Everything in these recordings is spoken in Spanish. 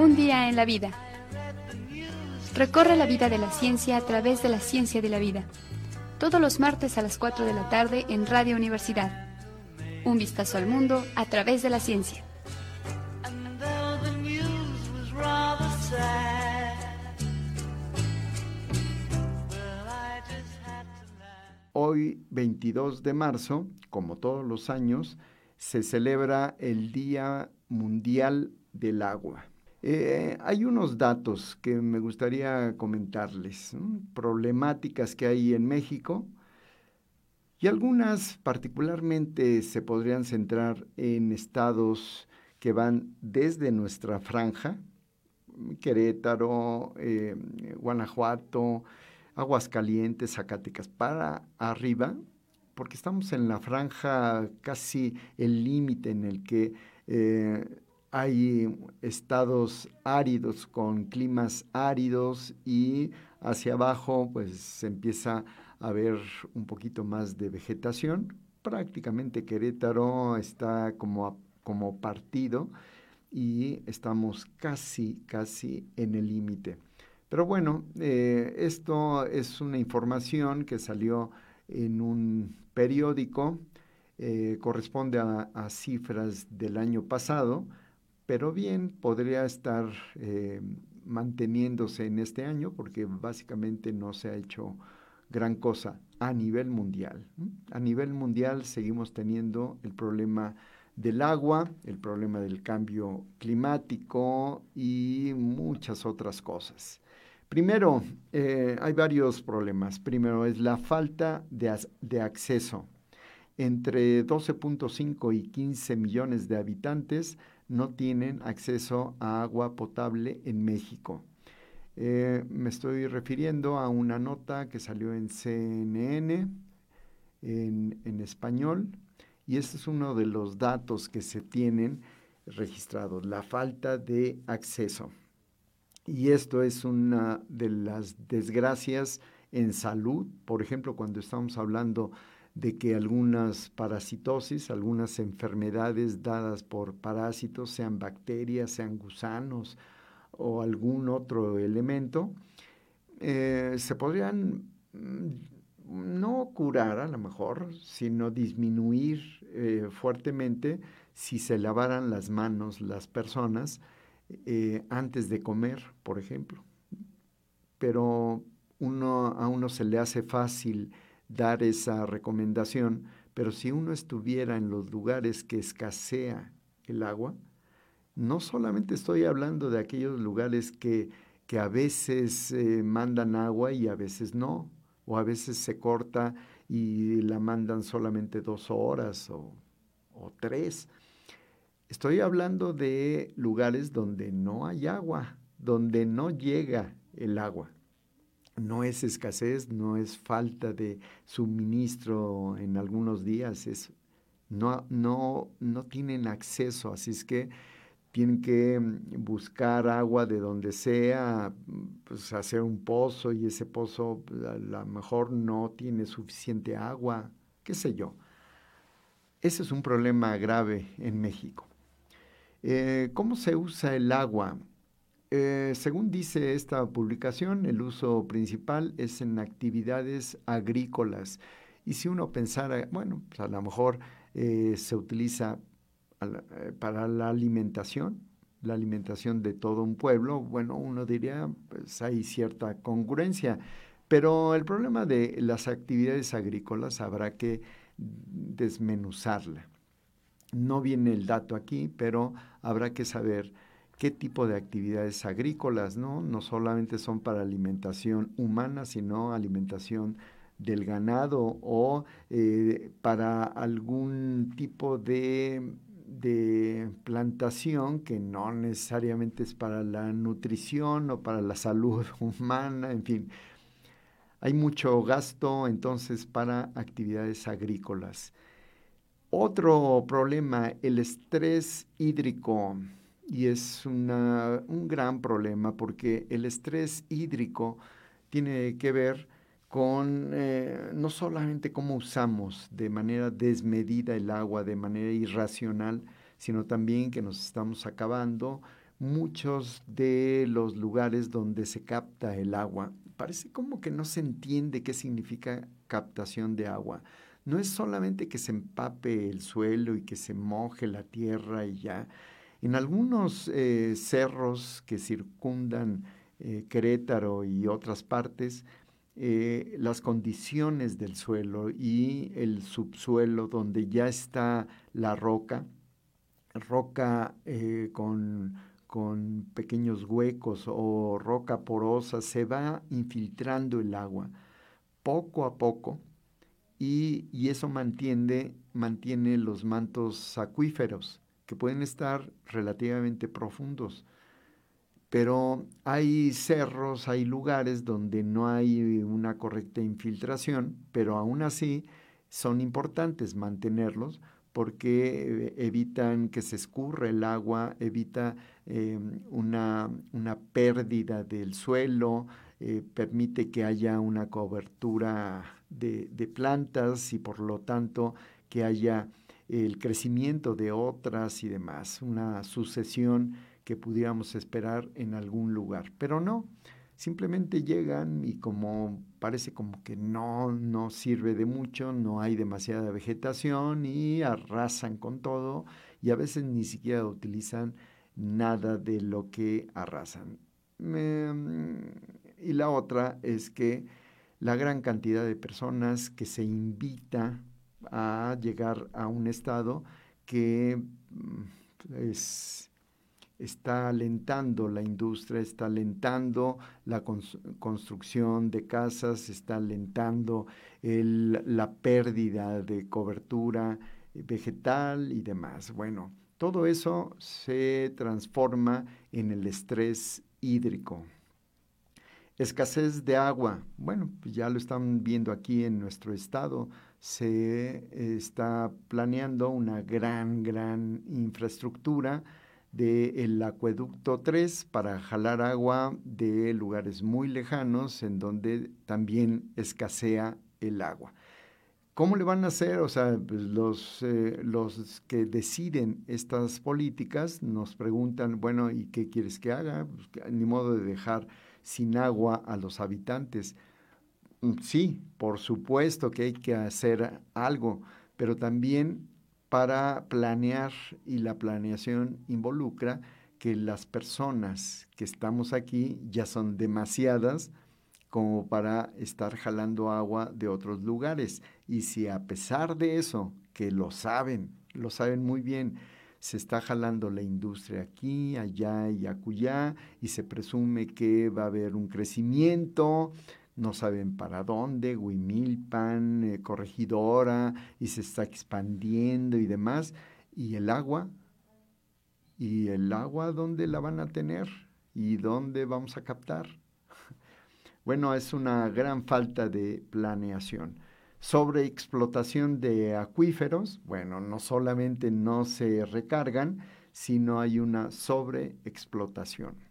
Un día en la vida. Recorre la vida de la ciencia a través de la ciencia de la vida. Todos los martes a las 4 de la tarde en Radio Universidad. Un vistazo al mundo a través de la ciencia. Hoy, 22 de marzo, como todos los años, se celebra el Día Mundial del Agua. Eh, hay unos datos que me gustaría comentarles, problemáticas que hay en México y algunas particularmente se podrían centrar en estados que van desde nuestra franja, Querétaro, eh, Guanajuato, Aguascalientes, Zacatecas, para arriba, porque estamos en la franja casi el límite en el que eh, hay estados áridos con climas áridos y hacia abajo pues se empieza a ver un poquito más de vegetación. Prácticamente Querétaro está como, como partido y estamos casi, casi en el límite. Pero bueno, eh, esto es una información que salió en un periódico, eh, corresponde a, cifras del año pasado, pero bien podría estar eh, manteniéndose en este año porque básicamente no se ha hecho gran cosa a nivel mundial. A nivel mundial seguimos teniendo el problema del agua, el problema del cambio climático y muchas otras cosas. Primero, eh, hay varios problemas. Primero es la falta de, de acceso. Entre 12.5 y 15 millones de habitantes no tienen acceso a agua potable en México. Eh, me estoy refiriendo a una nota que salió en CNN en, español y este es uno de los datos que se tienen registrados, la falta de acceso. Y esto es una de las desgracias en salud, por ejemplo, cuando estamos hablando de que algunas parasitosis, algunas enfermedades dadas por parásitos, sean bacterias, sean gusanos o algún otro elemento, eh, se podrían mm, no curar a lo mejor, sino disminuir eh, fuertemente si se lavaran las manos las personas eh, antes de comer, por ejemplo. Pero a uno se le hace fácil dar esa recomendación, pero si uno estuviera en los lugares que escasea el agua, no solamente estoy hablando de aquellos lugares que, que a veces eh, mandan agua y a veces no, o a veces se corta y la mandan solamente dos horas o, o tres. Estoy hablando de lugares donde no hay agua, donde no llega el agua no es escasez, no es falta de suministro en algunos días, es, no, no, no tienen acceso, así es que tienen que mm, buscar agua de donde sea, pues hacer un pozo y ese pozo pues, a lo mejor no tiene suficiente agua, qué sé yo. Ese es un problema grave en México. Eh, ¿Cómo se usa el agua? Eh, según dice esta publicación, el uso principal es en actividades agrícolas. Y si uno pensara, bueno, pues a lo mejor eh, se utiliza eh, para la alimentación, la alimentación de todo un pueblo, bueno, uno diría, pues hay cierta congruencia. Pero el problema de las actividades agrícolas habrá que desmenuzarla. No viene el dato aquí, pero habrá que saber qué tipo de actividades agrícolas, ¿no? No solamente son para alimentación humana, sino alimentación del ganado o eh, para algún tipo de, de, plantación que no necesariamente es para la nutrición o para la salud humana, en fin. Hay mucho gasto entonces para actividades agrícolas. Otro problema, el estrés hídrico y es un gran problema porque el estrés hídrico tiene que ver con eh, no solamente cómo usamos de manera desmedida el agua, de manera irracional, sino también que nos estamos acabando muchos de los lugares donde se capta el agua, parece como que no se entiende qué significa captación de agua. No es solamente que se empape el suelo y que se moje la tierra y ya. En algunos eh, cerros que circundan eh, Querétaro y otras partes, eh, las condiciones del suelo y el subsuelo donde ya está la roca, roca con, con, pequeños huecos o roca porosa, se va infiltrando el agua poco a poco y, y eso mantiene, mantiene los mantos acuíferos que pueden estar relativamente profundos. Pero hay cerros, hay lugares donde no hay una correcta infiltración, pero aún así son importantes mantenerlos porque eh, evitan que se escurra el agua, evita em, una, una, pérdida del suelo, eh, permite que haya una cobertura de, plantas y por lo tanto que haya el crecimiento de otras y demás, una sucesión que pudiéramos esperar en algún lugar. Pero no, simplemente llegan y como parece como que no, no sirve de mucho, no hay demasiada vegetación y arrasan con todo y a veces ni siquiera utilizan nada de lo que arrasan. y la otra es que la gran cantidad de personas que se invita a llegar a un estado que mm, está alentando la industria, está alentando la construcción de casas, está alentando la pérdida de cobertura vegetal y demás. Bueno, todo eso se transforma en el estrés hídrico. Escasez de agua. Bueno, pues ya lo están viendo aquí en nuestro estado se está planeando una gran, gran infraestructura del acueducto 3 para jalar agua de lugares muy lejanos en donde también escasea el agua. ¿Cómo le van a hacer? O sea, pues, los, eh, los que deciden estas políticas nos preguntan, bueno, ¿y qué quieres que haga? Pues, ni modo de dejar sin agua a los habitantes. Mm, sí, por supuesto que hay que hacer algo, pero también para planear y la planeación involucra que las personas que estamos aquí ya son demasiadas como para estar jalando agua de otros lugares. Y si a pesar de eso, que lo saben, lo saben muy bien, se está jalando la industria aquí, allá y acullá, y se presume que va a haber un crecimiento, no saben para dónde, Huimilpan, eh, Corregidora, y se está expandiendo y demás. ¿Y el agua? ¿Y el agua dónde la van a tener? ¿Y dónde vamos a captar? Bueno, es una gran falta de planeación. Sobre explotación de acuíferos, bueno, no solamente no se recargan, sino hay una sobreexplotación.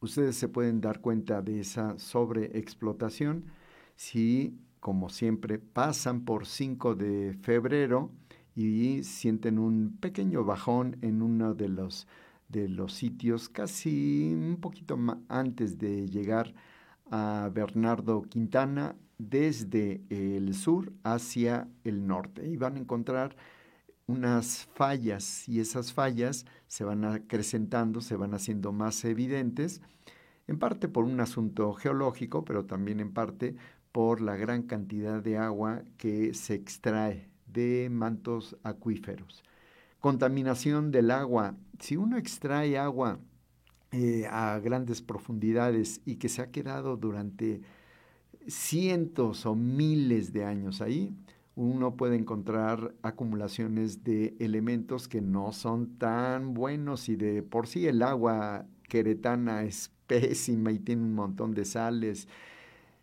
Ustedes se pueden dar cuenta de esa sobreexplotación. Si, como siempre, pasan por 5 de febrero y sienten un pequeño bajón en uno de los, de los sitios casi un poquito antes de llegar a Bernardo Quintana desde el sur hacia el norte. Y van a encontrar unas fallas y esas fallas se van acrecentando, se van haciendo más evidentes, en parte por un asunto geológico, pero también en parte por la gran cantidad de agua que se extrae de mantos acuíferos. Contaminación del agua. Si uno extrae agua eh, a grandes profundidades y que se ha quedado durante cientos o miles de años ahí, uno puede encontrar acumulaciones de elementos que no son tan buenos y de por sí el agua queretana es pésima y tiene un montón de sales.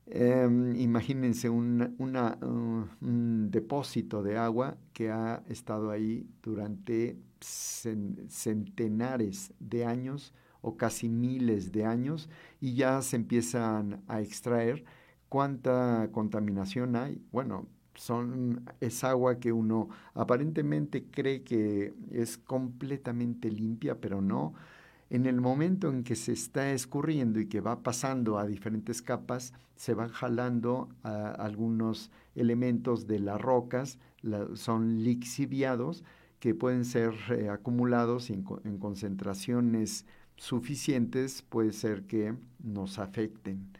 Em, imagínense un, un, depósito de agua que ha estado ahí durante centenares de años o casi miles de años y ya se empiezan a extraer cuánta contaminación hay. Bueno, son, es agua que uno aparentemente cree que es completamente limpia, pero no. en el momento en que se está escurriendo y que va pasando a diferentes capas, se van jalando algunos elementos de las rocas, son lixiviados, que pueden ser eh, acumulados en, concentraciones suficientes, puede ser que nos afecten.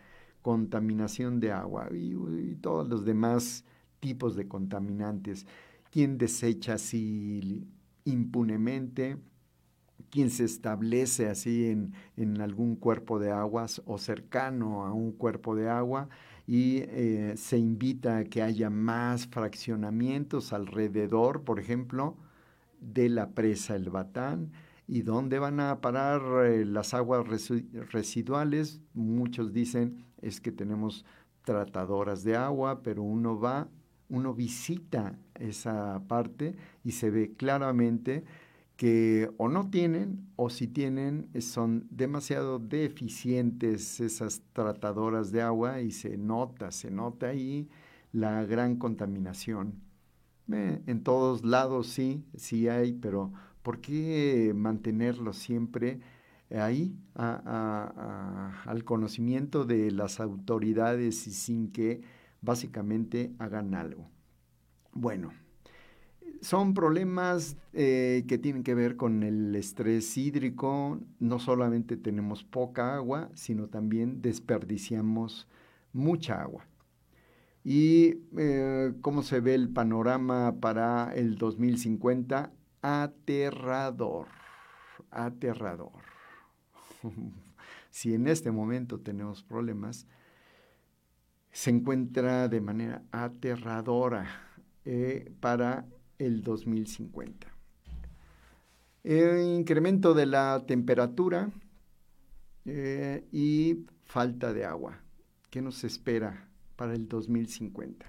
Contaminación de agua y, todos los demás tipos de contaminantes. ¿Quién desecha así impunemente? ¿Quién se establece así en, en, algún cuerpo de aguas o cercano a un cuerpo de agua y eh, se invita a que haya más fraccionamientos alrededor, por ejemplo, de la presa El Batán. ¿Y dónde van a parar eh, las aguas residuales? Muchos dicen es que tenemos tratadoras de agua, pero uno va, uno visita esa parte y se ve claramente que o no tienen o si tienen son demasiado deficientes esas tratadoras de agua y se nota, se nota ahí la gran contaminación. Eh, en todos lados sí, sí hay, pero ¿por qué mantenerlo siempre ahí al conocimiento de las autoridades y sin que básicamente hagan algo? Bueno, son problemas eh, que tienen que ver con el estrés hídrico. No solamente tenemos poca agua, sino también desperdiciamos mucha agua. ¿Y eh, cómo se ve el panorama para el 2050? Aterrador, aterrador. si en este momento tenemos problemas, se encuentra de manera aterradora eh, para el 2050. El incremento de la temperatura eh, y falta de agua. ¿Qué nos espera para el 2050.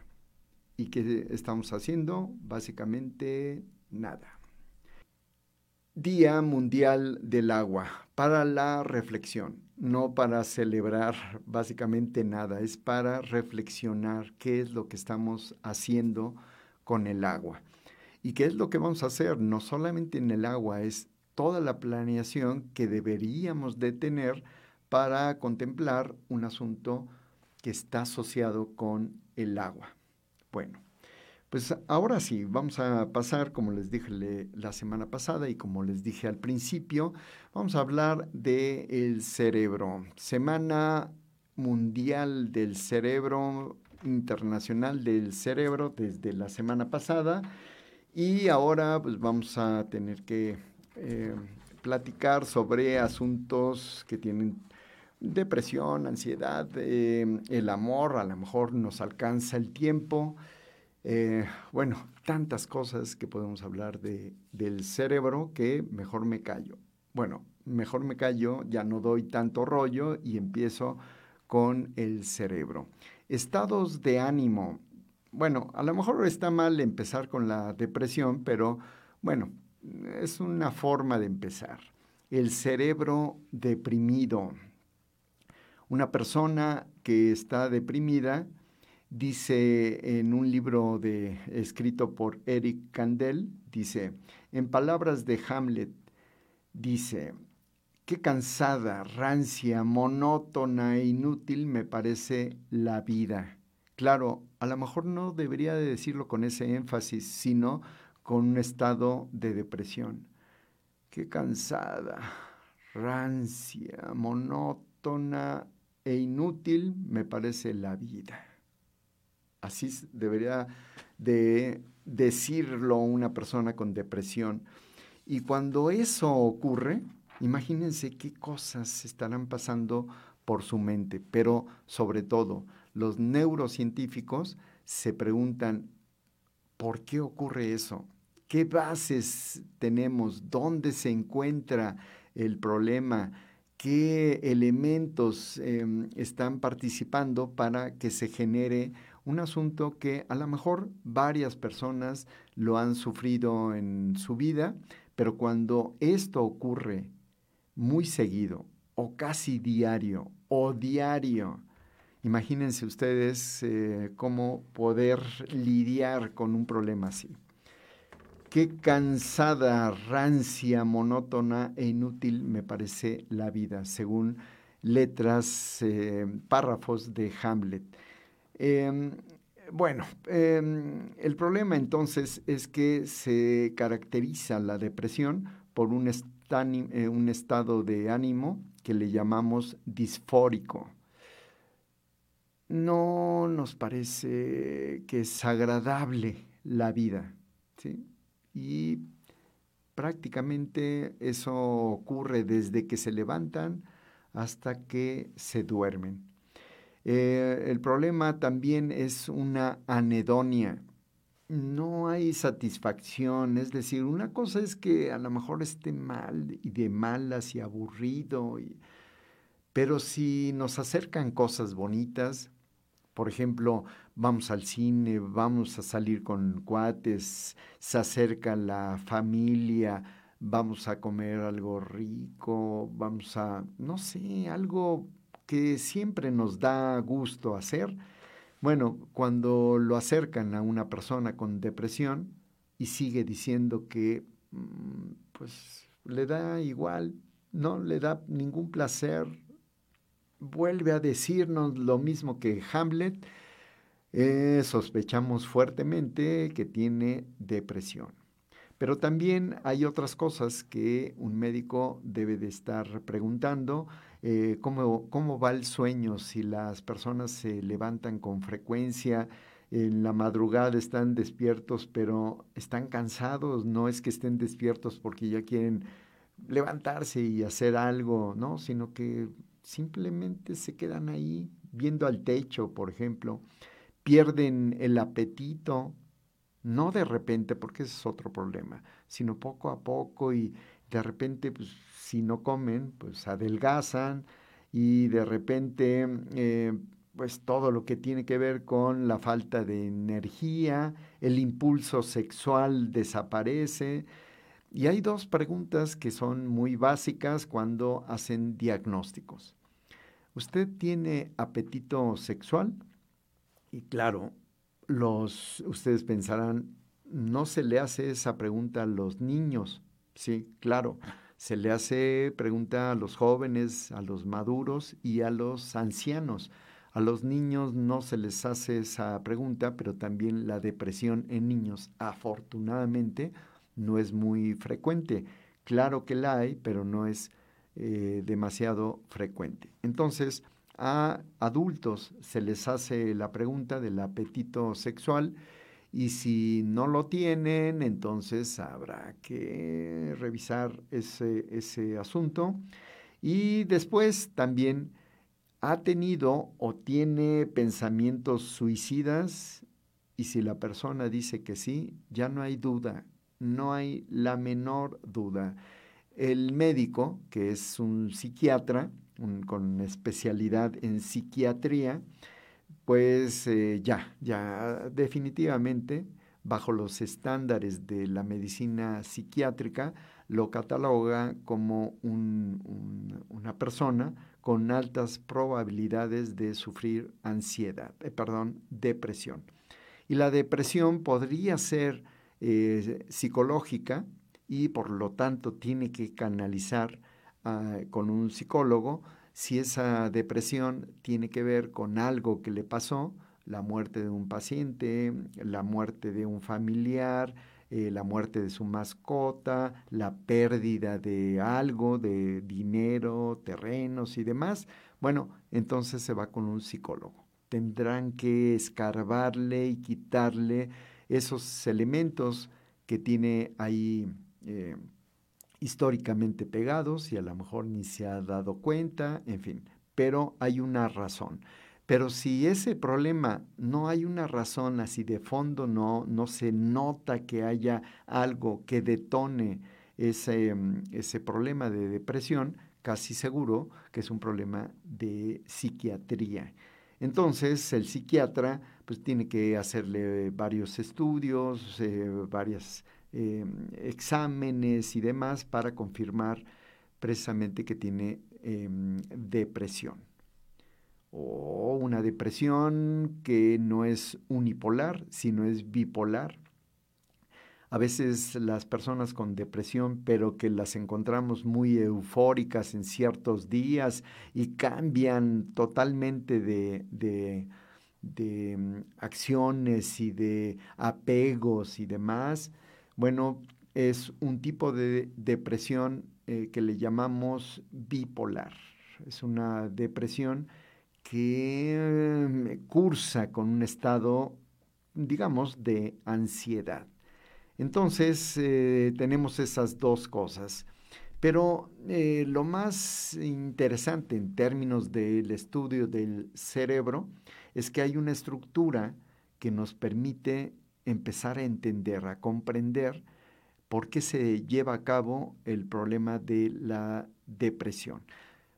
¿Y qué estamos haciendo? Básicamente nada. Día Mundial del Agua, para la reflexión, no para celebrar básicamente nada, es para reflexionar qué es lo que estamos haciendo con el agua. ¿Y qué es lo que vamos a hacer? No solamente en el agua, es toda la planeación que deberíamos de tener para contemplar un asunto que está asociado con el agua. Bueno, pues ahora sí, vamos a pasar, como les dije la semana pasada y como les dije al principio, vamos a hablar del el cerebro. Semana Mundial del Cerebro, Internacional del Cerebro desde la semana pasada. Y ahora pues vamos a tener que eh, platicar sobre asuntos que tienen depresión, ansiedad, eh, el amor, a lo mejor nos alcanza el tiempo. Eh, bueno, tantas cosas que podemos hablar de, del cerebro que mejor me callo. Bueno, mejor me callo, ya no doy tanto rollo y empiezo con el cerebro. Estados de ánimo. Bueno, a lo mejor está mal empezar con la depresión, pero bueno, es una forma de empezar. El cerebro deprimido. Una persona que está deprimida dice en un libro de, escrito por Eric Kandel, dice, en palabras de Hamlet, dice, qué cansada, rancia, monótona e inútil me parece la vida. Claro, a lo mejor no debería de decirlo con ese énfasis, sino con un estado de depresión. Qué cansada, rancia, monótona e inútil me parece la vida. Así debería de decirlo una persona con depresión. Y cuando eso ocurre, imagínense qué cosas estarán pasando por su mente. Pero sobre todo, los neurocientíficos se preguntan, ¿por qué ocurre eso? ¿Qué bases tenemos? ¿Dónde se encuentra el problema? qué elementos em, están participando para que se genere un asunto que a lo mejor varias personas lo han sufrido en su vida, pero cuando esto ocurre muy seguido o casi diario o diario, imagínense ustedes eh, cómo poder lidiar con un problema así. Qué cansada, rancia, monótona e inútil me parece la vida, según letras, eh, párrafos de Hamlet. Em, bueno, em, el problema entonces es que se caracteriza la depresión por un, eh, un estado de ánimo que le llamamos disfórico. No nos parece que es agradable la vida, ¿sí? Y prácticamente eso ocurre desde que se levantan hasta que se duermen. Eh, el problema también es una anedonia. No hay satisfacción, es decir, una cosa es que a lo mejor esté mal y de malas y aburrido, pero si nos acercan cosas bonitas, por ejemplo, vamos al cine, vamos a salir con cuates, se acerca la familia, vamos a comer algo rico, vamos a, no sé, algo que siempre nos da gusto hacer. Bueno, cuando lo acercan a una persona con depresión y sigue diciendo que mm, pues le da igual, no le da ningún placer, vuelve a decirnos lo mismo que Hamlet, eh, sospechamos fuertemente que tiene depresión. Pero también hay otras cosas que un médico debe de estar preguntando. Eh, ¿cómo, ¿Cómo va el sueño? Si las personas se levantan con frecuencia, en la madrugada están despiertos, pero están cansados. No es que estén despiertos porque ya quieren levantarse y hacer algo, ¿no? Sino que simplemente se quedan ahí viendo al techo, por ejemplo pierden el apetito, no de repente, porque ese es otro problema, sino poco a poco y de repente, pues, si no comen, pues adelgazan y de repente, eh, pues todo lo que tiene que ver con la falta de energía, el impulso sexual desaparece. Y hay dos preguntas que son muy básicas cuando hacen diagnósticos. ¿Usted tiene apetito sexual? Y claro, los, ustedes pensarán, no se le hace esa pregunta a los niños. Sí, claro, se le hace pregunta a los jóvenes, a los maduros y a los ancianos. A los niños no se les hace esa pregunta, pero también la depresión en niños, afortunadamente, no es muy frecuente. Claro que la hay, pero no es eh, demasiado frecuente. Entonces, a adultos se les hace la pregunta del apetito sexual y si no lo tienen, entonces habrá que revisar ese, ese asunto. Y después también ha tenido o tiene pensamientos suicidas y si la persona dice que sí, ya no hay duda, no hay la menor duda. El médico, que es un psiquiatra, con especialidad en psiquiatría, pues eh, ya, ya definitivamente, bajo los estándares de la medicina psiquiátrica, lo cataloga como una persona con altas probabilidades de sufrir ansiedad, eh, perdón, depresión. Y la depresión podría ser eh, psicológica y por lo tanto tiene que canalizar Ah, con un psicólogo si esa depresión tiene que ver con algo que le pasó, la muerte de un paciente, la muerte de un familiar, eh, la muerte de su mascota, la pérdida de algo, de dinero, terrenos y demás, bueno, entonces se va con un psicólogo. Tendrán que escarbarle y quitarle esos elementos que tiene ahí eh, históricamente pegados y a lo mejor ni se ha dado cuenta, en fin, pero hay una razón. Pero si ese problema no hay una razón así de fondo, no, no se nota que haya algo que detone ese, mm, ese problema de depresión, casi seguro que es un problema de psiquiatría. Entonces el psiquiatra pues tiene que hacerle varios estudios, eh, varias Em, exámenes y demás para confirmar precisamente que tiene em, depresión. O una depresión que no es unipolar, sino es bipolar. a veces las personas con depresión, pero que las encontramos muy eufóricas en ciertos días y cambian totalmente de, de, mm, acciones y de apegos y demás. Bueno, es un tipo de depresión eh, que le llamamos bipolar. Es una depresión que mm, cursa con un estado, digamos, de ansiedad. Entonces, eh, tenemos esas dos cosas. Pero eh, lo más interesante en términos del estudio del cerebro es que hay una estructura que nos permite empezar a entender, a comprender por qué se lleva a cabo el problema de la depresión.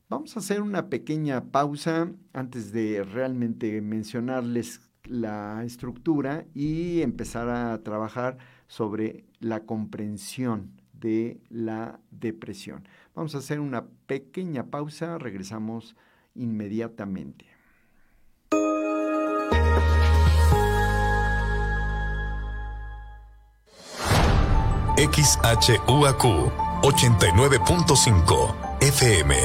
Vamos a hacer una pequeña pausa antes de realmente mencionarles la estructura y empezar a trabajar sobre la comprensión de la depresión. Vamos a hacer una pequeña pausa, regresamos inmediatamente. XHUAQ 89.5 FM.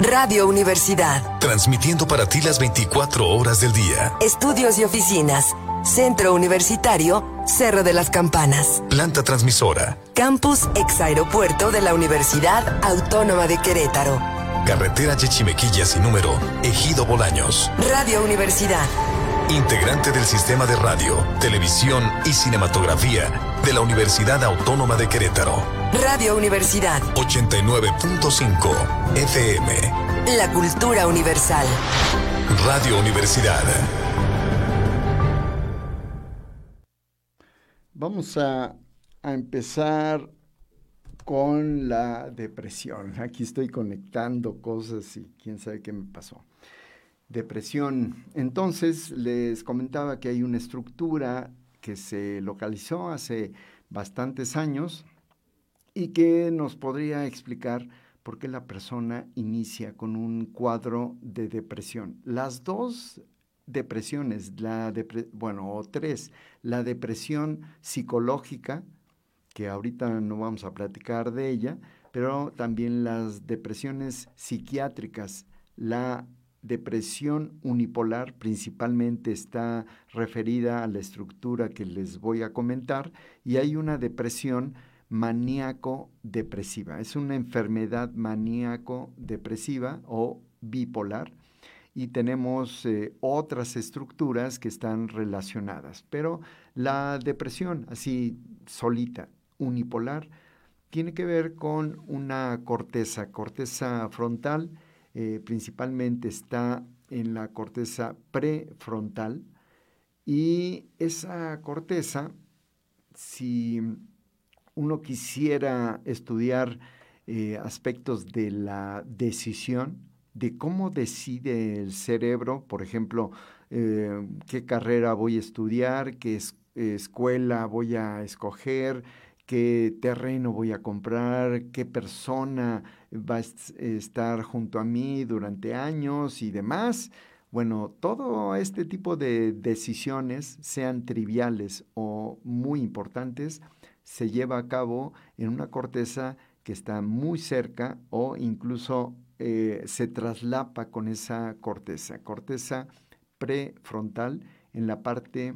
Radio Universidad. Transmitiendo para ti las 24 horas del día. Estudios y oficinas Centro Universitario, Cerro de las Campanas. Planta transmisora. Campus ex aeropuerto de la Universidad Autónoma de Querétaro. Carretera Yechimequilla sin número, Ejido Bolaños. Radio Universidad. Integrante del sistema de radio, televisión y cinematografía de la Universidad Autónoma de Querétaro. Radio Universidad. 89.5 FM. La cultura universal. Radio Universidad. Vamos a, empezar con la depresión. Aquí estoy conectando cosas y quién sabe qué me pasó. Depresión. Entonces, les comentaba que hay una estructura que se localizó hace bastantes años y que nos podría explicar por qué la persona inicia con un cuadro de depresión. Las dos depresiones, la bueno, o tres, la depresión psicológica, que ahorita no vamos a platicar de ella, pero también las depresiones psiquiátricas, la depresión unipolar principalmente está referida a la estructura que les voy a comentar y hay una depresión maníaco-depresiva. Es una enfermedad maníaco-depresiva o bipolar y tenemos eh, otras estructuras que están relacionadas. Pero la depresión, así solita, unipolar, tiene que ver con una corteza, corteza frontal, eh, principalmente está en la corteza prefrontal. Y esa corteza, si uno quisiera estudiar eh, aspectos de la decisión, de cómo decide el cerebro, por ejemplo, eh, qué carrera voy a estudiar, qué escuela voy a escoger, qué terreno voy a comprar, qué persona va a estar junto a mí durante años y demás. Bueno, todo este tipo de decisiones, sean triviales o muy importantes, se lleva a cabo en una corteza que está muy cerca o incluso eh, se traslapa con esa corteza, corteza prefrontal en la parte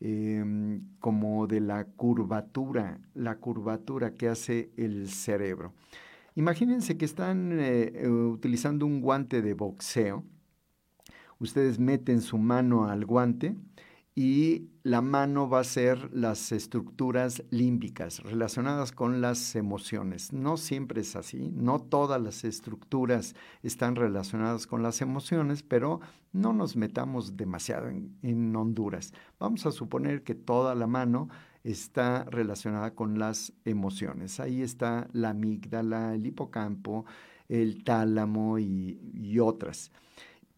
em, como de la curvatura, la curvatura que hace el cerebro. Imagínense que están eh, eh, utilizando un guante de boxeo. Ustedes meten su mano al guante y la mano va a ser las estructuras límbicas relacionadas con las emociones. No siempre es así, no todas las estructuras están relacionadas con las emociones, pero no nos metamos demasiado en, Honduras. Vamos a suponer que toda la mano está relacionada con las emociones. Ahí está la amígdala, el hipocampo, el tálamo y otras.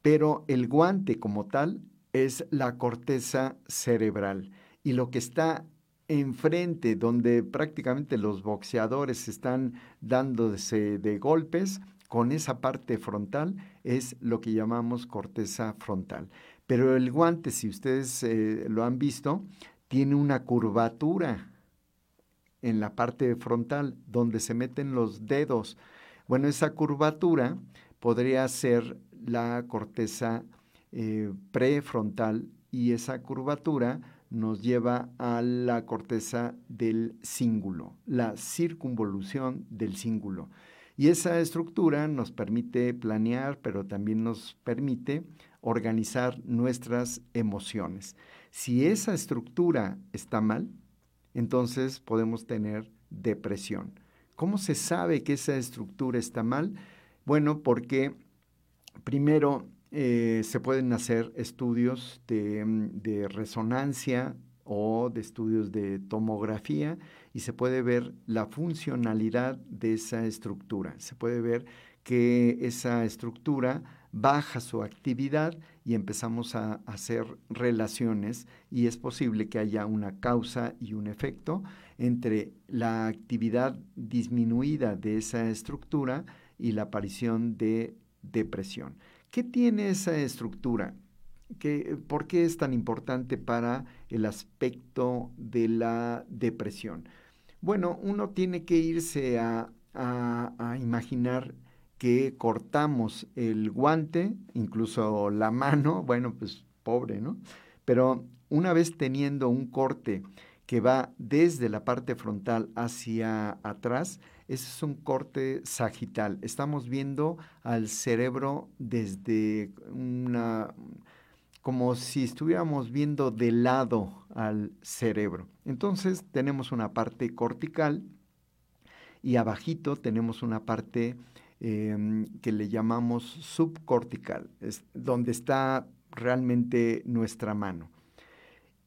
Pero el guante como tal es la corteza cerebral y lo que está enfrente, donde prácticamente los boxeadores están dándose de golpes, con esa parte frontal es lo que llamamos corteza frontal. Pero el guante, si ustedes eh, lo han visto, tiene una curvatura en la parte frontal, donde se meten los dedos. Bueno, esa curvatura podría ser la corteza eh, prefrontal y esa curvatura nos lleva a la corteza del cíngulo, la circunvolución del cíngulo. Y esa estructura nos permite planear, pero también nos permite organizar nuestras emociones. Si esa estructura está mal, entonces podemos tener depresión. ¿Cómo se sabe que esa estructura está mal? Bueno, porque primero eh, se pueden hacer estudios de, resonancia o de estudios de tomografía y se puede ver la funcionalidad de esa estructura. Se puede ver que esa estructura baja su actividad y empezamos a hacer relaciones y es posible que haya una causa y un efecto entre la actividad disminuida de esa estructura y la aparición de depresión. ¿Qué tiene esa estructura? ¿Por qué es tan importante para el aspecto de la depresión? Bueno, uno tiene que irse a, imaginar que cortamos el guante, incluso la mano, bueno, pues pobre, ¿no? Pero una vez teniendo un corte que va desde la parte frontal hacia atrás, ese es un corte sagital. Estamos viendo al cerebro desde una, como si estuviéramos viendo de lado al cerebro. Entonces tenemos una parte cortical y abajito tenemos una parte em, que le llamamos subcortical, donde está realmente nuestra mano.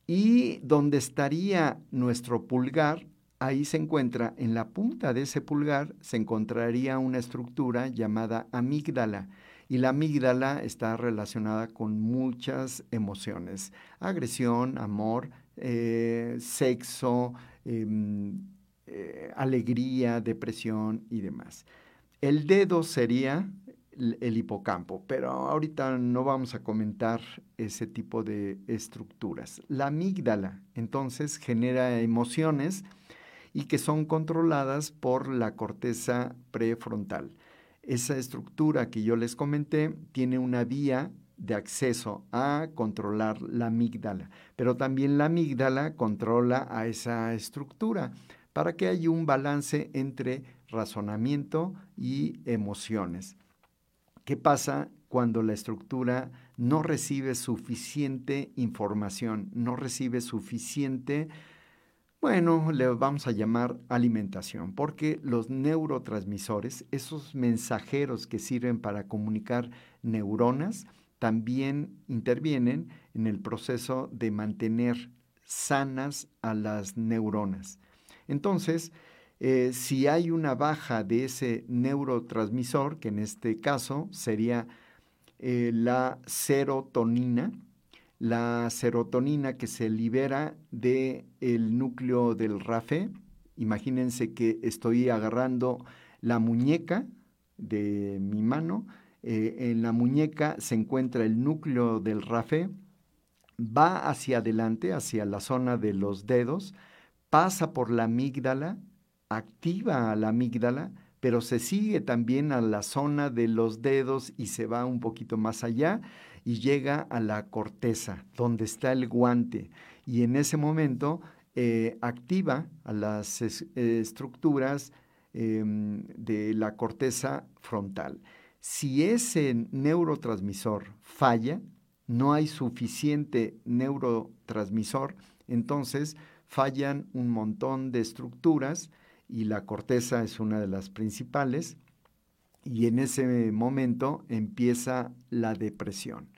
Y donde estaría nuestro pulgar ahí se encuentra, en la punta de ese pulgar se encontraría una estructura llamada amígdala. Y la amígdala está relacionada con muchas emociones, agresión, amor, eh, sexo, em, eh, alegría, depresión y demás. El dedo sería el hipocampo, pero ahorita no vamos a comentar ese tipo de estructuras. La amígdala entonces genera emociones, y que son controladas por la corteza prefrontal. Esa estructura que yo les comenté tiene una vía de acceso a controlar la amígdala, pero también la amígdala controla a esa estructura para que haya un balance entre razonamiento y emociones. ¿Qué pasa cuando la estructura no recibe suficiente información, no recibe suficiente bueno, le vamos a llamar alimentación, porque los neurotransmisores, esos mensajeros que sirven para comunicar neuronas, también intervienen en el proceso de mantener sanas a las neuronas. Entonces, eh, si hay una baja de ese neurotransmisor, que en este caso sería eh, la serotonina, la serotonina que se libera del el núcleo del RAFE. Imagínense que estoy agarrando la muñeca de mi mano. Eh, en la muñeca se encuentra el núcleo del RAFE. Va hacia adelante, hacia la zona de los dedos, pasa por la amígdala, activa a la amígdala, pero se sigue también a la zona de los dedos y se va un poquito más allá y llega a la corteza, donde está el guante, y en ese momento eh, activa a las estructuras em, de la corteza frontal. Si ese neurotransmisor falla, no hay suficiente neurotransmisor, entonces fallan un montón de estructuras y la corteza es una de las principales y en ese momento empieza la depresión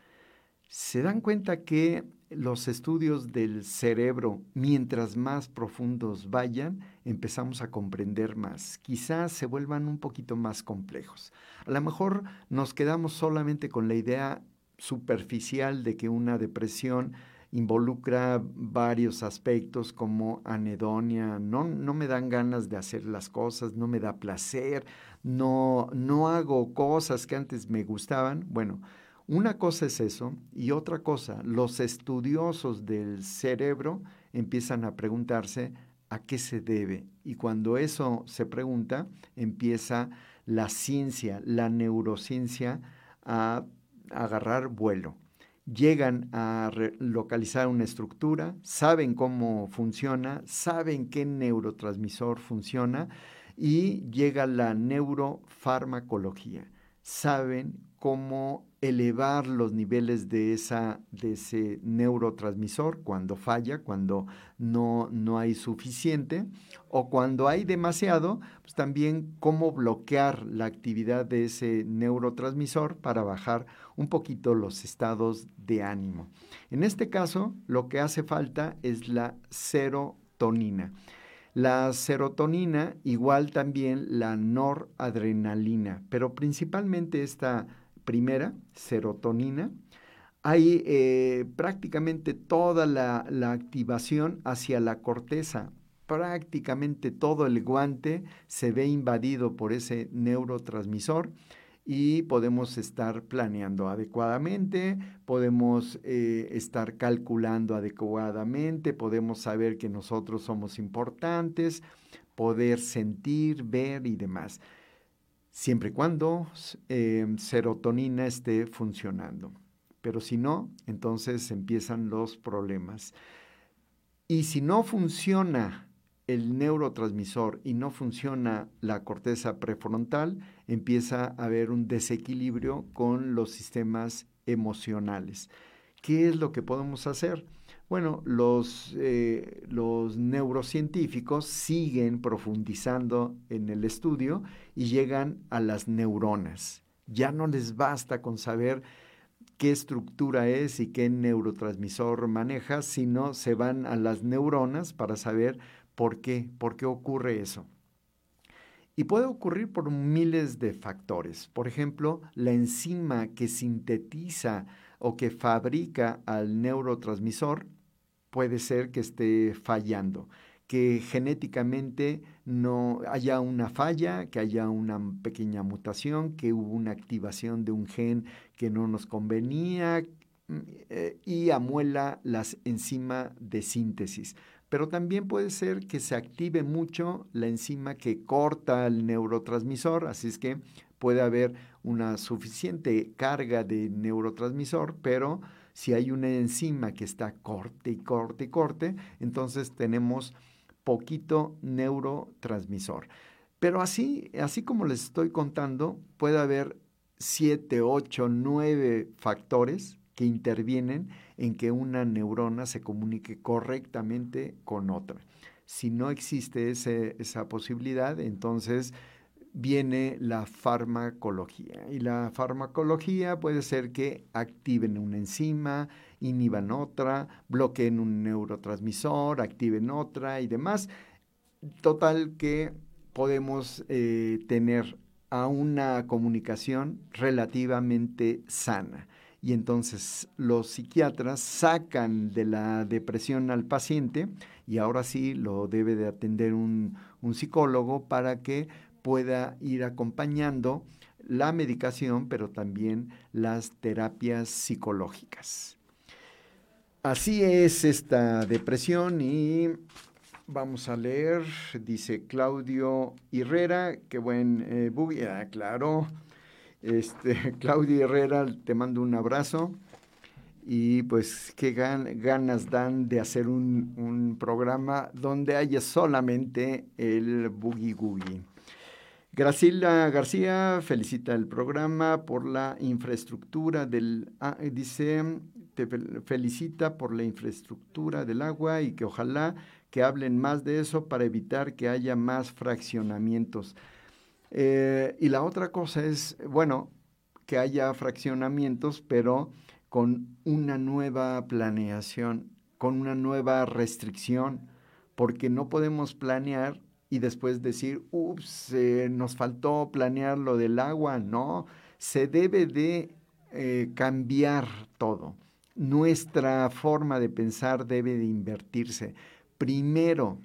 se dan cuenta que los estudios del cerebro, mientras más profundos vayan, empezamos a comprender más. Quizás se vuelvan un poquito más complejos. A lo mejor nos quedamos solamente con la idea superficial de que una depresión involucra varios aspectos como anedonia, no, no me dan ganas de hacer las cosas, no me da placer, no, no hago cosas que antes me gustaban. Bueno, una cosa es eso y otra cosa, los estudiosos del cerebro empiezan a preguntarse a qué se debe. Y cuando eso se pregunta, empieza la ciencia, la neurociencia a agarrar vuelo. Llegan a localizar una estructura, saben cómo funciona, saben qué neurotransmisor funciona y llega la neurofarmacología. Saben cómo elevar los niveles de, esa, de ese neurotransmisor cuando falla, cuando no, no hay suficiente, o cuando hay demasiado, pues también cómo bloquear la actividad de ese neurotransmisor para bajar un poquito los estados de ánimo. En este caso, lo que hace falta es la serotonina. La serotonina, igual también la noradrenalina, pero principalmente esta primera, serotonina, hay eh, prácticamente toda la, activación hacia la corteza. Prácticamente todo el guante se ve invadido por ese neurotransmisor y podemos estar planeando adecuadamente, podemos eh, estar calculando adecuadamente, podemos saber que nosotros somos importantes, poder sentir, ver y demás siempre y cuando em, serotonina esté funcionando. Pero si no, entonces empiezan los problemas. Y si no funciona el neurotransmisor y no funciona la corteza prefrontal, empieza a haber un desequilibrio con los sistemas emocionales. ¿Qué es lo que podemos hacer? Bueno, los, eh, los neurocientíficos siguen profundizando en el estudio y llegan a las neuronas. Ya no les basta con saber qué estructura es y qué neurotransmisor maneja, sino se van a las neuronas para saber por qué, por qué ocurre eso. Y puede ocurrir por miles de factores. Por ejemplo, la enzima que sintetiza o que fabrica al neurotransmisor puede ser que esté fallando, que genéticamente no haya una falla, que haya una pequeña mutación, que hubo una activación de un gen que no nos convenía mm, eh, y amuela las enzima de síntesis. Pero también puede ser que se active mucho la enzima que corta el neurotransmisor, así es que puede haber una suficiente carga de neurotransmisor, pero si hay una enzima que está corte y corte y corte, entonces tenemos poquito neurotransmisor. Pero así, así como les estoy contando, puede haber siete, ocho, nueve factores que intervienen en que una neurona se comunique correctamente con otra. Si no existe esa posibilidad, entonces viene la farmacología. Y la farmacología puede ser que activen una enzima, inhiban otra, bloqueen un neurotransmisor, activen otra y demás. Total que podemos eh, tener a una comunicación relativamente sana. Y entonces los psiquiatras sacan de la depresión al paciente y ahora sí lo debe de atender un, un psicólogo para que pueda ir acompañando la medicación, pero también las terapias psicológicas. Así es esta depresión y vamos a leer, dice Claudio Herrera, qué buen eh, ah, claro. Este, Claudio Herrera, te mando un abrazo y pues qué ganas dan de hacer un, un programa donde haya solamente el boogie googie. Gracila García felicita el programa por la infraestructura del, ah, dice, te felicita por la infraestructura del agua y que ojalá que hablen más de eso para evitar que haya más fraccionamientos. Eh, y la otra cosa es, bueno, que haya fraccionamientos, pero con una nueva planeación, con una nueva restricción, porque no podemos planear y después decir, ups, nos faltó planear lo del agua. No, se debe de eh, cambiar todo. Nuestra forma de pensar debe de invertirse. Primero,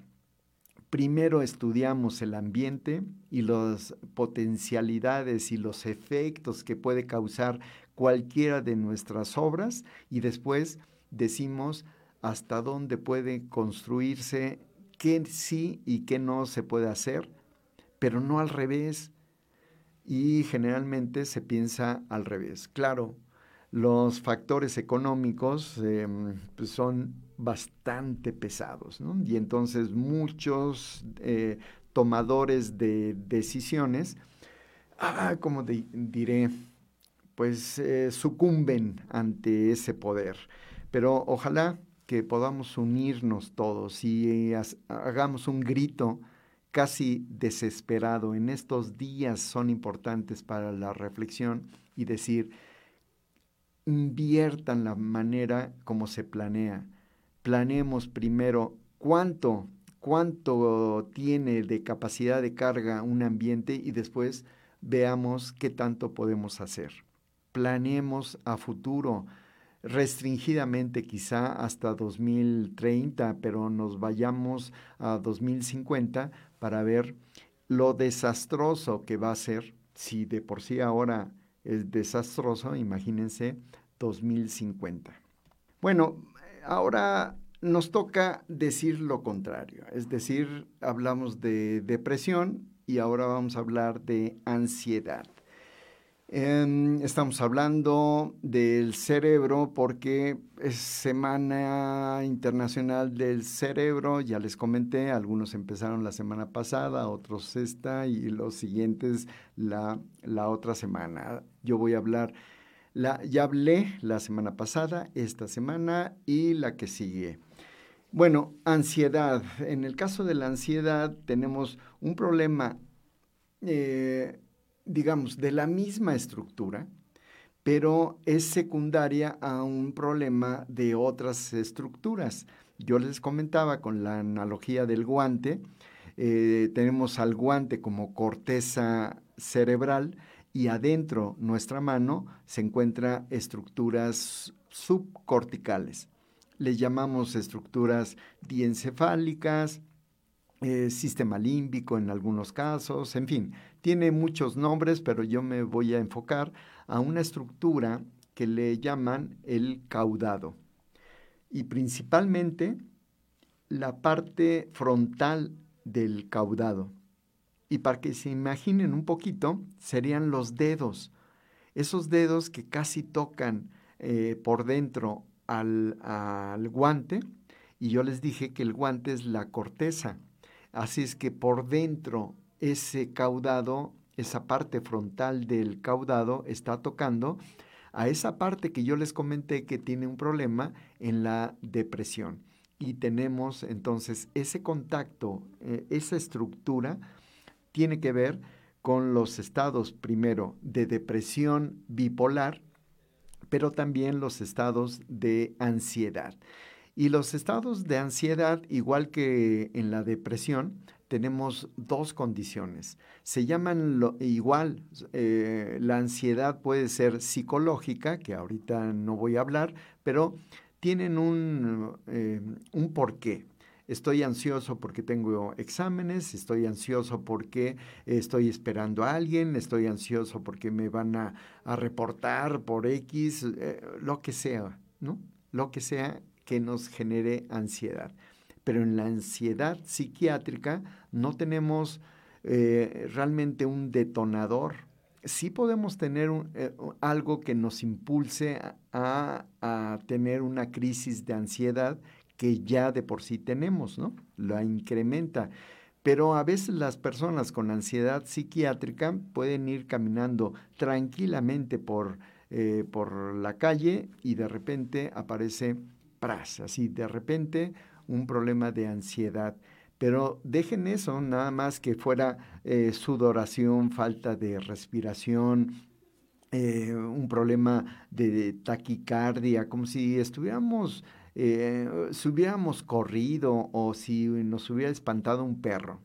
primero estudiamos el ambiente y las potencialidades y los efectos que puede causar cualquiera de nuestras obras y después decimos hasta dónde puede construirse qué sí y qué no se puede hacer, pero no al revés. Y generalmente se piensa al revés. Claro, los factores económicos em, pues son bastante pesados, ¿no? Y entonces muchos eh, tomadores de decisiones, ah, como diré, pues eh, sucumben ante ese poder. Pero ojalá que podamos unirnos todos y hagamos un grito casi desesperado. En estos días son importantes para la reflexión y decir, inviertan la manera como se planea. Planeemos primero cuánto, cuánto tiene de capacidad de carga un ambiente y después veamos qué tanto podemos hacer. Planeemos a futuro, restringidamente quizá hasta 2030, pero nos vayamos a 2050 para ver lo desastroso que va a ser si de por sí ahora es desastroso, imagínense 2050. Bueno, ahora nos toca decir lo contrario, es decir, hablamos de depresión y ahora vamos a hablar de ansiedad. Em, estamos hablando del cerebro porque es Semana Internacional del Cerebro, ya les comenté, algunos empezaron la semana pasada, otros esta y los siguientes la, la otra semana. Yo voy a hablar, la, ya hablé la semana pasada, esta semana y la que sigue. Bueno, ansiedad. En el caso de la ansiedad tenemos un problema eh, digamos, de la misma estructura, pero es secundaria a un problema de otras estructuras. Yo les comentaba con la analogía del guante, eh, tenemos al guante como corteza cerebral y adentro nuestra mano se encuentra estructuras subcorticales. Les llamamos estructuras diencefálicas, eh, sistema límbico en algunos casos, en fin, tiene muchos nombres, pero yo me voy a enfocar a una estructura que le llaman el caudado. Y principalmente la parte frontal del caudado. Y para que se imaginen un poquito, serían los dedos. Esos dedos que casi tocan eh, por dentro al, al guante. Y yo les dije que el guante es la corteza Así es que por dentro ese caudado, esa parte frontal del caudado está tocando a esa parte que yo les comenté que tiene un problema en la depresión. Y tenemos entonces ese contacto, eh, esa estructura tiene que ver con los estados primero de depresión bipolar, pero también los estados de ansiedad. Y los estados de ansiedad, igual que en la depresión, tenemos dos condiciones. Se llaman lo, igual, eh, la ansiedad puede ser psicológica, que ahorita no voy a hablar, pero tienen un, eh, un porqué. Estoy ansioso porque tengo exámenes, estoy ansioso porque estoy esperando a alguien, estoy ansioso porque me van a, reportar por X, eh, lo que sea, ¿no? Lo que sea que nos genere ansiedad. Pero en la ansiedad psiquiátrica no tenemos eh, realmente un detonador. Sí podemos tener eh, algo que nos impulse a, tener una crisis de ansiedad que ya de por sí tenemos, ¿no? La incrementa. Pero a veces las personas con ansiedad psiquiátrica pueden ir caminando tranquilamente por, eh, por la calle y de repente aparece así de repente un problema de ansiedad. Pero dejen eso, nada más que fuera eh, sudoración, falta de respiración, eh, un problema de, taquicardia, como si estuviéramos, eh, si hubiéramos corrido o si nos hubiera espantado un perro.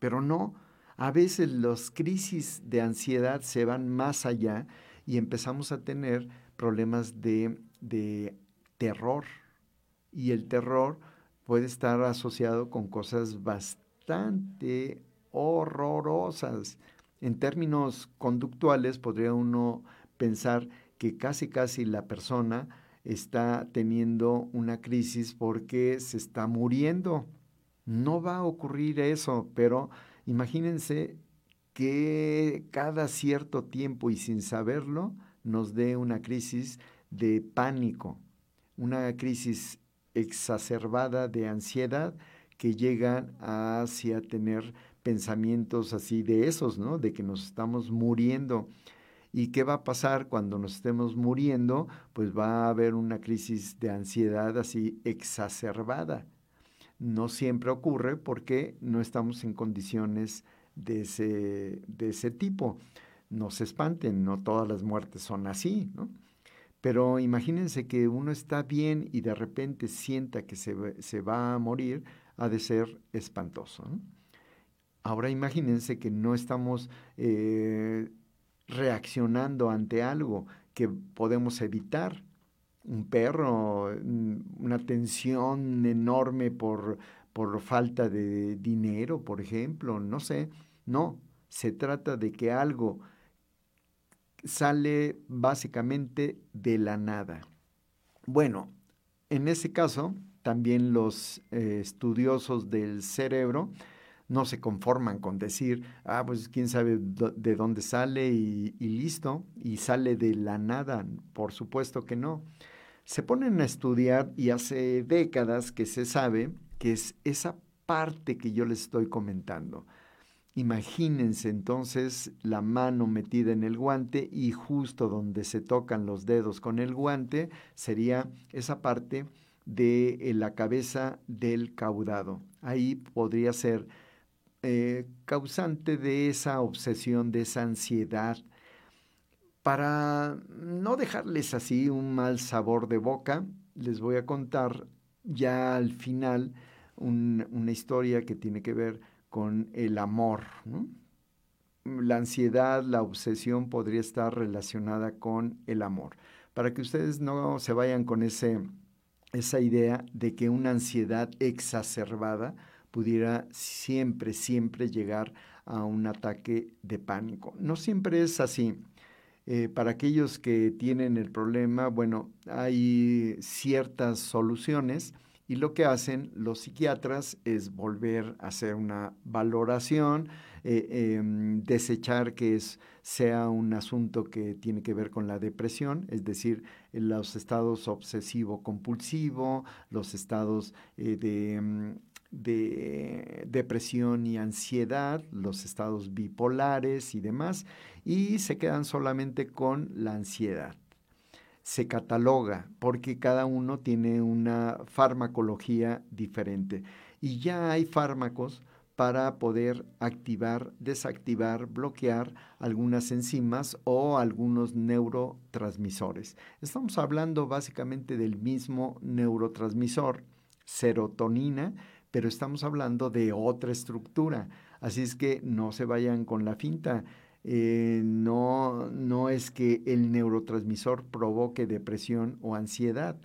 Pero no, a veces las crisis de ansiedad se van más allá y empezamos a tener problemas de, de terror, y el terror puede estar asociado con cosas bastante horrorosas. En términos conductuales podría uno pensar que casi casi la persona está teniendo una crisis porque se está muriendo. No va a ocurrir eso, pero imagínense que cada cierto tiempo y sin saberlo nos dé una crisis de pánico, una crisis exacerbada de ansiedad que llegan hacia tener pensamientos así de esos, ¿no? De que nos estamos muriendo. ¿Y qué va a pasar cuando nos estemos muriendo? Pues va a haber una crisis de ansiedad así exacerbada. No siempre ocurre porque no estamos en condiciones de ese, de ese tipo. No se espanten, no todas las muertes son así, ¿no? Pero imagínense que uno está bien y de repente sienta que se, se va a morir, ha de ser espantoso. Ahora imagínense que no estamos eh, reaccionando ante algo que podemos evitar. Un perro, una tensión enorme por, por falta de dinero, por ejemplo, no sé. No, se trata de que algo sale básicamente de la nada. Bueno, en ese caso, también los eh, estudiosos del cerebro no se conforman con decir, ah, pues quién sabe de dónde sale y, y, listo, y sale de la nada. Por supuesto que no. Se ponen a estudiar y hace décadas que se sabe que es esa parte que yo les estoy comentando. Imagínense entonces la mano metida en el guante y justo donde se tocan los dedos con el guante sería esa parte de eh, la cabeza del caudado. Ahí podría ser eh, causante de esa obsesión, de esa ansiedad. Para no dejarles así un mal sabor de boca, les voy a contar ya al final una historia que tiene que ver con el amor. La ansiedad, la obsesión podría estar relacionada con el amor. Para que ustedes no se vayan con ese, esa idea de que una ansiedad exacerbada pudiera siempre, siempre llegar a un ataque de pánico. No siempre es así. Eh, para aquellos que tienen el problema, bueno, hay ciertas soluciones y lo que hacen los psiquiatras es volver a hacer una valoración, eh, em, desechar que es, sea un asunto que tiene que ver con la depresión, es decir, los estados obsesivo-compulsivo, los estados eh, em, de depresión y ansiedad, los estados bipolares y demás, y se quedan solamente con la ansiedad se cataloga porque cada uno tiene una farmacología diferente. Y ya hay fármacos para poder activar, desactivar, bloquear algunas enzimas o algunos neurotransmisores. Estamos hablando básicamente del mismo neurotransmisor, serotonina, pero estamos hablando de otra estructura. Así es que no se vayan con la finta. Eh, no, no es que el neurotransmisor provoque depresión o ansiedad,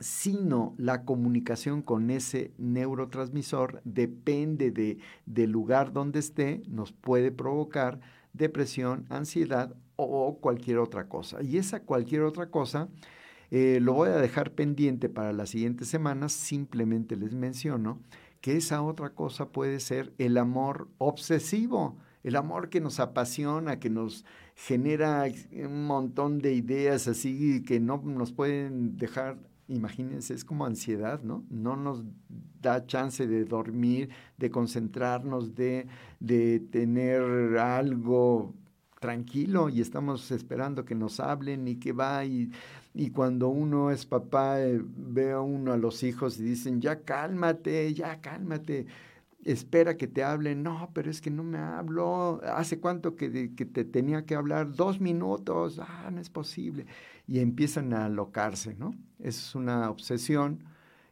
sino la comunicación con ese neurotransmisor depende de, del lugar donde esté, nos puede provocar depresión, ansiedad o cualquier otra cosa. Y esa cualquier otra cosa eh, lo voy a dejar pendiente para las siguientes semanas, simplemente les menciono que esa otra cosa puede ser el amor obsesivo el amor que nos apasiona, que nos genera un montón de ideas así que no nos pueden dejar, imagínense, es como ansiedad, ¿no? No nos da chance de dormir, de concentrarnos, de, de tener algo tranquilo y estamos esperando que nos hablen y que va y, y cuando uno es papá eh, ve a uno a los hijos y dicen ya cálmate, ya cálmate espera que te hablen, no, pero es que no me hablo, hace cuánto que, que, te tenía que hablar, dos minutos, ah, no es posible. Y empiezan a alocarse, ¿no? Es una obsesión,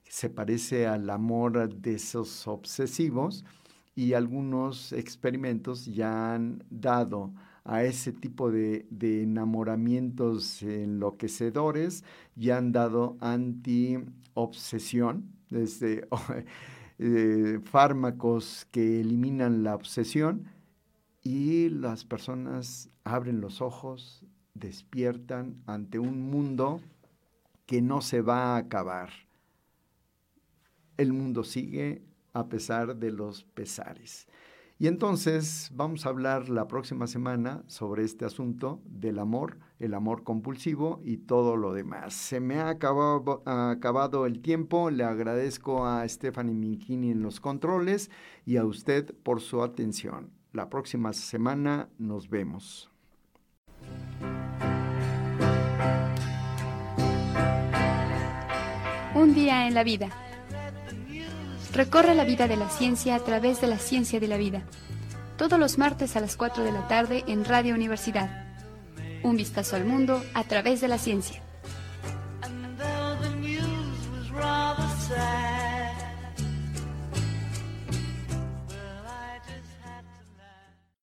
se parece al amor de esos obsesivos y algunos experimentos ya han dado a ese tipo de, de enamoramientos enloquecedores, ya han dado anti-obsesión, desde eh, fármacos que eliminan la obsesión y las personas abren los ojos, despiertan ante un mundo que no se va a acabar. El mundo sigue, a pesar de los pesares. Y entonces vamos a hablar la próxima semana sobre este asunto del amor, el amor compulsivo y todo lo demás. Se me ha acabado, el tiempo, le agradezco a Stephanie Minchini en los controles y a usted por su atención. La próxima semana nos vemos. Un día en la vida Recorre la vida de la ciencia a través de la ciencia de la vida. Todos los martes a las 4 de la tarde en Radio Universidad. Un vistazo al mundo a través de la ciencia.